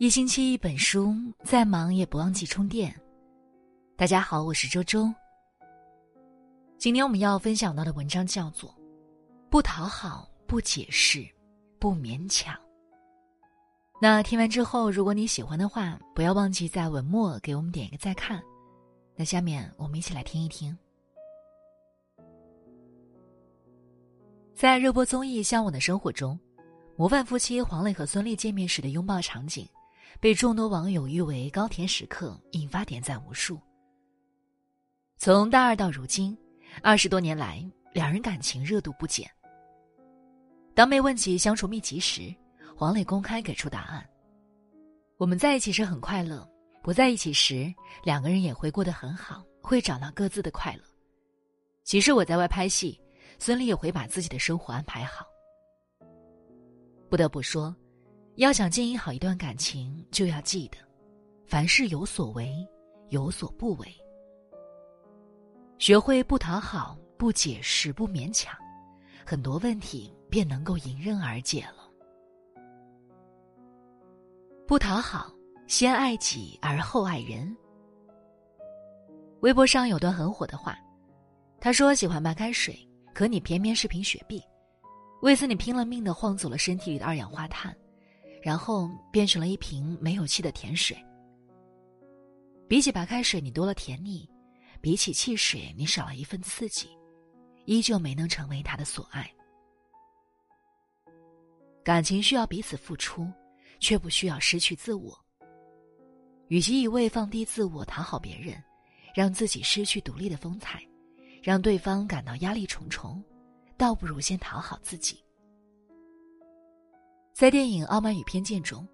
一星期一本书，再忙也不忘记充电。大家好，我是周周。今天我们要分享到的文章叫做《不讨好，不解释，不勉强》。那听完之后，如果你喜欢的话，不要忘记在文末给我们点一个再看。那下面我们一起来听一听，在热播综艺《向往的生活》中，模范夫妻黄磊和孙俪见面时的拥抱场景。被众多网友誉为高甜时刻，引发点赞无数。从大二到如今，二十多年来，两人感情热度不减。当被问起相处秘籍时，黄磊公开给出答案：“我们在一起时很快乐，不在一起时，两个人也会过得很好，会找到各自的快乐。即使我在外拍戏，孙俪也会把自己的生活安排好。”不得不说。要想经营好一段感情，就要记得，凡事有所为，有所不为。学会不讨好、不解释、不勉强，很多问题便能够迎刃而解了。不讨好，先爱己而后爱人。微博上有段很火的话，他说喜欢白开水，可你偏偏是瓶雪碧，为此你拼了命的晃走了身体里的二氧化碳。然后变成了一瓶没有气的甜水。比起白开水，你多了甜腻；比起汽水，你少了一份刺激，依旧没能成为他的所爱。感情需要彼此付出，却不需要失去自我。与其一味放低自我讨好别人，让自己失去独立的风采，让对方感到压力重重，倒不如先讨好自己。在电影《傲慢与偏见》中，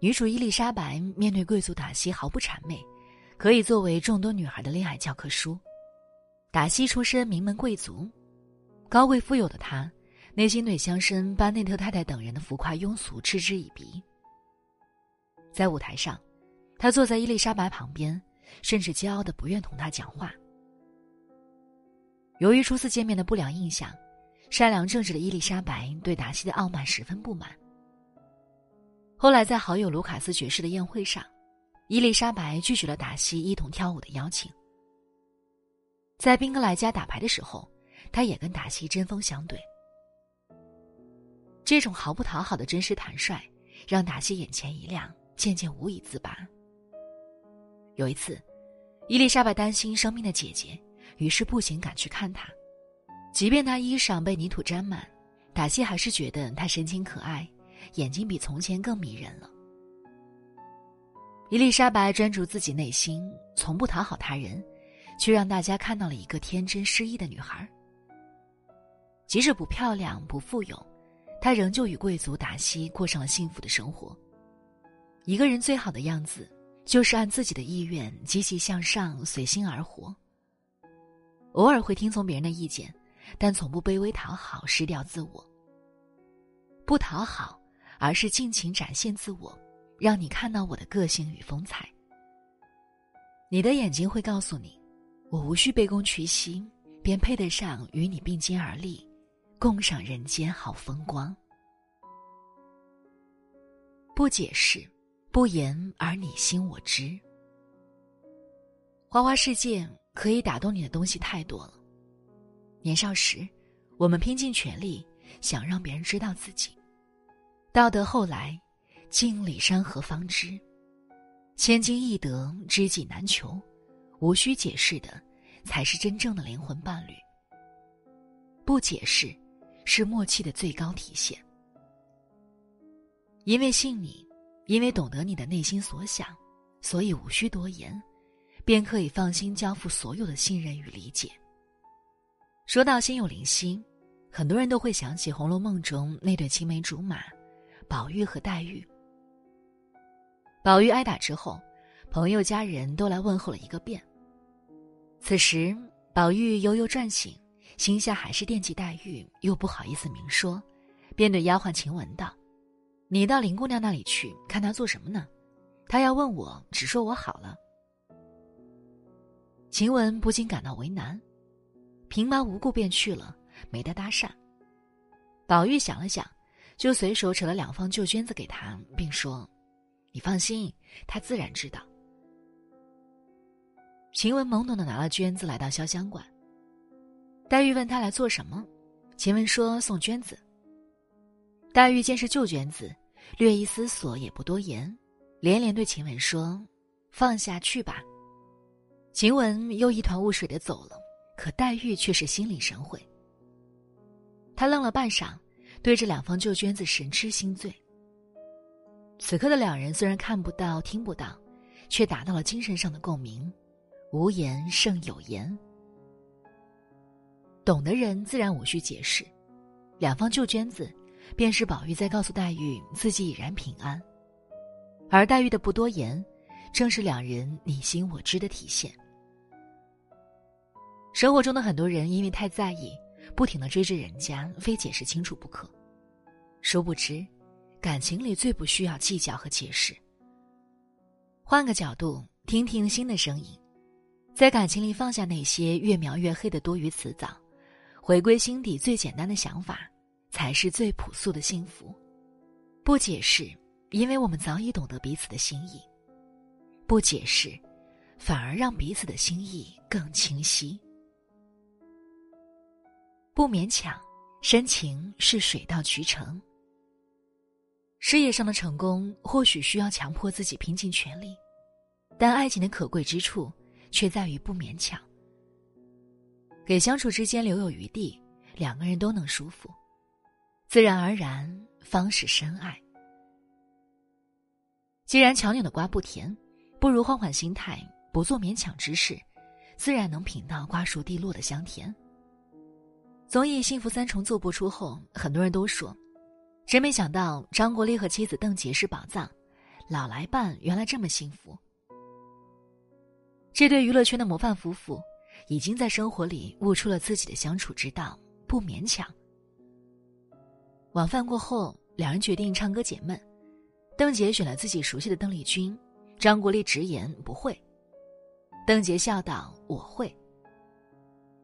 女主伊丽莎白面对贵族达西毫不谄媚，可以作为众多女孩的恋爱教科书。达西出身名门贵族，高贵富有的他，内心对乡绅班内特太太等人的浮夸庸俗嗤之以鼻。在舞台上，他坐在伊丽莎白旁边，甚至骄傲的不愿同她讲话。由于初次见面的不良印象，善良正直的伊丽莎白对达西的傲慢十分不满。后来，在好友卢卡斯爵士的宴会上，伊丽莎白拒绝了达西一同跳舞的邀请。在宾格莱家打牌的时候，他也跟达西针锋相对。这种毫不讨好的真实坦率，让达西眼前一亮，渐渐无以自拔。有一次，伊丽莎白担心生病的姐姐，于是步行赶去看她。即便她衣裳被泥土沾满，达西还是觉得她神情可爱。眼睛比从前更迷人了。伊丽莎白专注自己内心，从不讨好他人，却让大家看到了一个天真失意的女孩。即使不漂亮、不富有，她仍旧与贵族达西过上了幸福的生活。一个人最好的样子，就是按自己的意愿积极向上、随心而活。偶尔会听从别人的意见，但从不卑微讨好、失掉自我。不讨好。而是尽情展现自我，让你看到我的个性与风采。你的眼睛会告诉你，我无需卑躬屈膝，便配得上与你并肩而立，共赏人间好风光。不解释，不言而你心我知。花花世界可以打动你的东西太多了。年少时，我们拼尽全力想让别人知道自己。到得后来，敬礼山河方知，千金易得，知己难求，无需解释的，才是真正的灵魂伴侣。不解释，是默契的最高体现。因为信你，因为懂得你的内心所想，所以无需多言，便可以放心交付所有的信任与理解。说到心有灵犀，很多人都会想起《红楼梦》中那对青梅竹马。宝玉和黛玉，宝玉挨打之后，朋友家人都来问候了一个遍。此时，宝玉悠悠转醒，心下还是惦记黛玉，又不好意思明说，便对丫鬟晴雯道：“你到林姑娘那里去，看她做什么呢？她要问我，只说我好了。”晴雯不禁感到为难。平白无故便去了，没得搭讪。宝玉想了想，就随手扯了两方旧绢子给他，并说：“你放心，他自然知道。”晴雯懵懂的拿了绢子，来到潇湘馆。黛玉问他来做什么，晴雯说送绢子。黛玉见是旧绢子，略一思索，也不多言，连连对晴雯说：“放下去吧。”晴雯又一团雾水的走了，可黛玉却是心领神会。他愣了半晌，对着两方旧绢子神痴心醉。此刻的两人虽然看不到、听不到，却达到了精神上的共鸣，无言胜有言。懂的人自然无需解释，两方旧绢子，便是宝玉在告诉黛玉自己已然平安，而黛玉的不多言，正是两人你心我知的体现。生活中的很多人因为太在意。不停的追着人家，非解释清楚不可。殊不知，感情里最不需要计较和解释。换个角度，听听心的声音，在感情里放下那些越描越黑的多余辞藻，回归心底最简单的想法，才是最朴素的幸福。不解释，因为我们早已懂得彼此的心意；不解释，反而让彼此的心意更清晰。不勉强，深情是水到渠成。事业上的成功或许需要强迫自己拼尽全力，但爱情的可贵之处却在于不勉强，给相处之间留有余地，两个人都能舒服，自然而然方是深爱。既然强扭的瓜不甜，不如换换心态，不做勉强之事，自然能品到瓜熟蒂落的香甜。综艺《幸福三重奏》播出后，很多人都说：“真没想到张国立和妻子邓婕是宝藏，老来伴原来这么幸福。”这对娱乐圈的模范夫妇，已经在生活里悟出了自己的相处之道，不勉强。晚饭过后，两人决定唱歌解闷。邓婕选了自己熟悉的邓丽君，张国立直言不会。邓婕笑道：“我会。”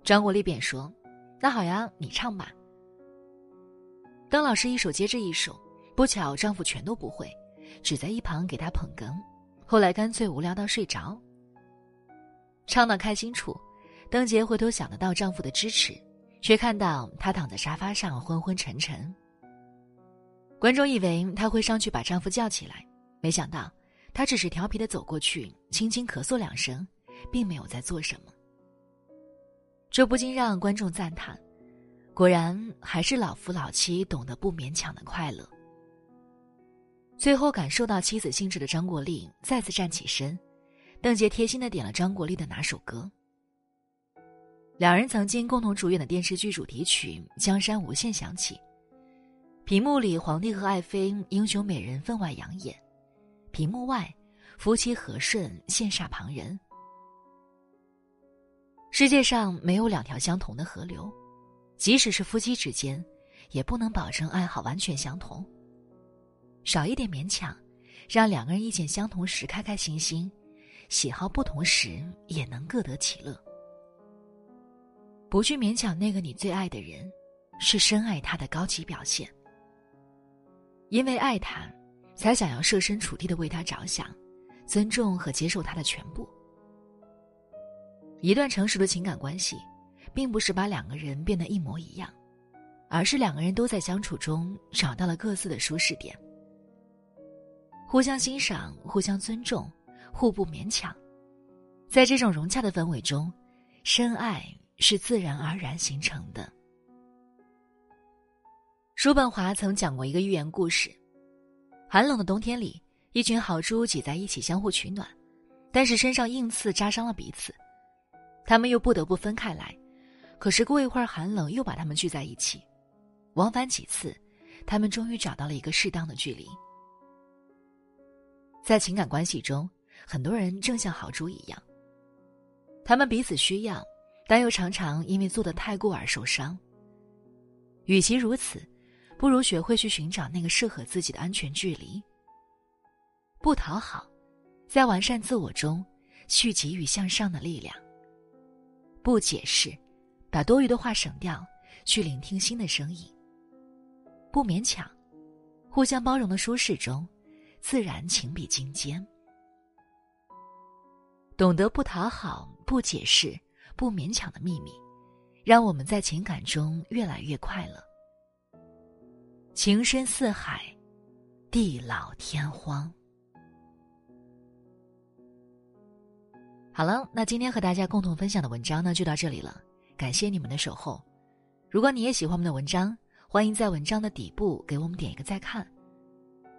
张国立便说。那好呀，你唱吧。邓老师一首接着一首，不巧丈夫全都不会，只在一旁给她捧哏。后来干脆无聊到睡着。唱到开心处，邓婕回头想得到丈夫的支持，却看到他躺在沙发上昏昏沉沉。观众以为她会上去把丈夫叫起来，没想到她只是调皮的走过去，轻轻咳嗽两声，并没有在做什么。这不禁让观众赞叹：果然还是老夫老妻懂得不勉强的快乐。最后感受到妻子兴致的张国立再次站起身，邓婕贴心的点了张国立的哪首歌。两人曾经共同主演的电视剧主题曲《江山无限》响起，屏幕里皇帝和爱妃英雄美人分外养眼，屏幕外夫妻和顺羡煞旁人。世界上没有两条相同的河流，即使是夫妻之间，也不能保证爱好完全相同。少一点勉强，让两个人意见相同时开开心心，喜好不同时也能各得其乐。不去勉强那个你最爱的人，是深爱他的高级表现。因为爱他，才想要设身处地的为他着想，尊重和接受他的全部。一段成熟的情感关系，并不是把两个人变得一模一样，而是两个人都在相处中找到了各自的舒适点，互相欣赏、互相尊重、互不勉强，在这种融洽的氛围中，深爱是自然而然形成的。叔本华曾讲过一个寓言故事：寒冷的冬天里，一群豪猪挤在一起相互取暖，但是身上硬刺扎伤了彼此。他们又不得不分开来，可是过一会儿寒冷又把他们聚在一起，往返几次，他们终于找到了一个适当的距离。在情感关系中，很多人正像豪猪一样，他们彼此需要，但又常常因为做的太过而受伤。与其如此，不如学会去寻找那个适合自己的安全距离。不讨好，在完善自我中，去给予向上的力量。不解释，把多余的话省掉，去聆听新的声音。不勉强，互相包容的舒适中，自然情比金坚。懂得不讨好、不解释、不勉强的秘密，让我们在情感中越来越快乐。情深似海，地老天荒。好了，那今天和大家共同分享的文章呢，就到这里了。感谢你们的守候。如果你也喜欢我们的文章，欢迎在文章的底部给我们点一个再看。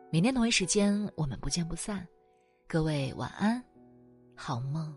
明天同一时间，我们不见不散。各位晚安，好梦。